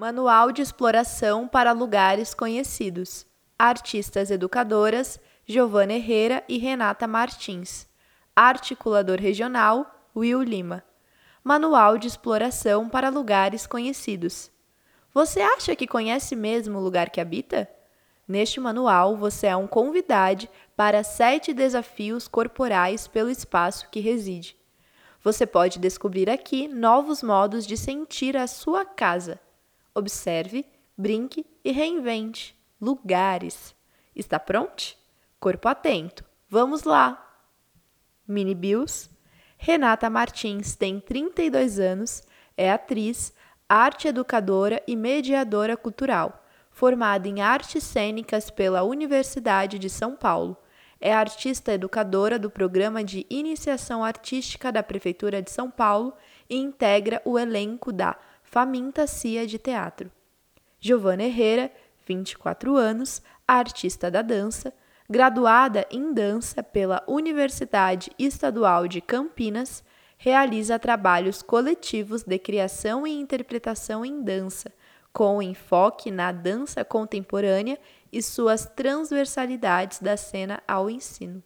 Manual de Exploração para Lugares Conhecidos. Artistas educadoras Giovana Herrera e Renata Martins. Articulador regional Will Lima. Manual de Exploração para Lugares Conhecidos. Você acha que conhece mesmo o lugar que habita? Neste manual, você é um convidado para sete desafios corporais pelo espaço que reside. Você pode descobrir aqui novos modos de sentir a sua casa Observe, brinque e reinvente. Lugares. Está pronto? Corpo atento. Vamos lá! Mini Bills. Renata Martins tem 32 anos, é atriz, arte educadora e mediadora cultural, formada em artes cênicas pela Universidade de São Paulo. É artista educadora do Programa de Iniciação Artística da Prefeitura de São Paulo e integra o elenco da Faminta Cia de Teatro. Giovana Herrera, 24 anos, artista da dança, graduada em dança pela Universidade Estadual de Campinas, realiza trabalhos coletivos de criação e interpretação em dança, com enfoque na dança contemporânea e suas transversalidades da cena ao ensino.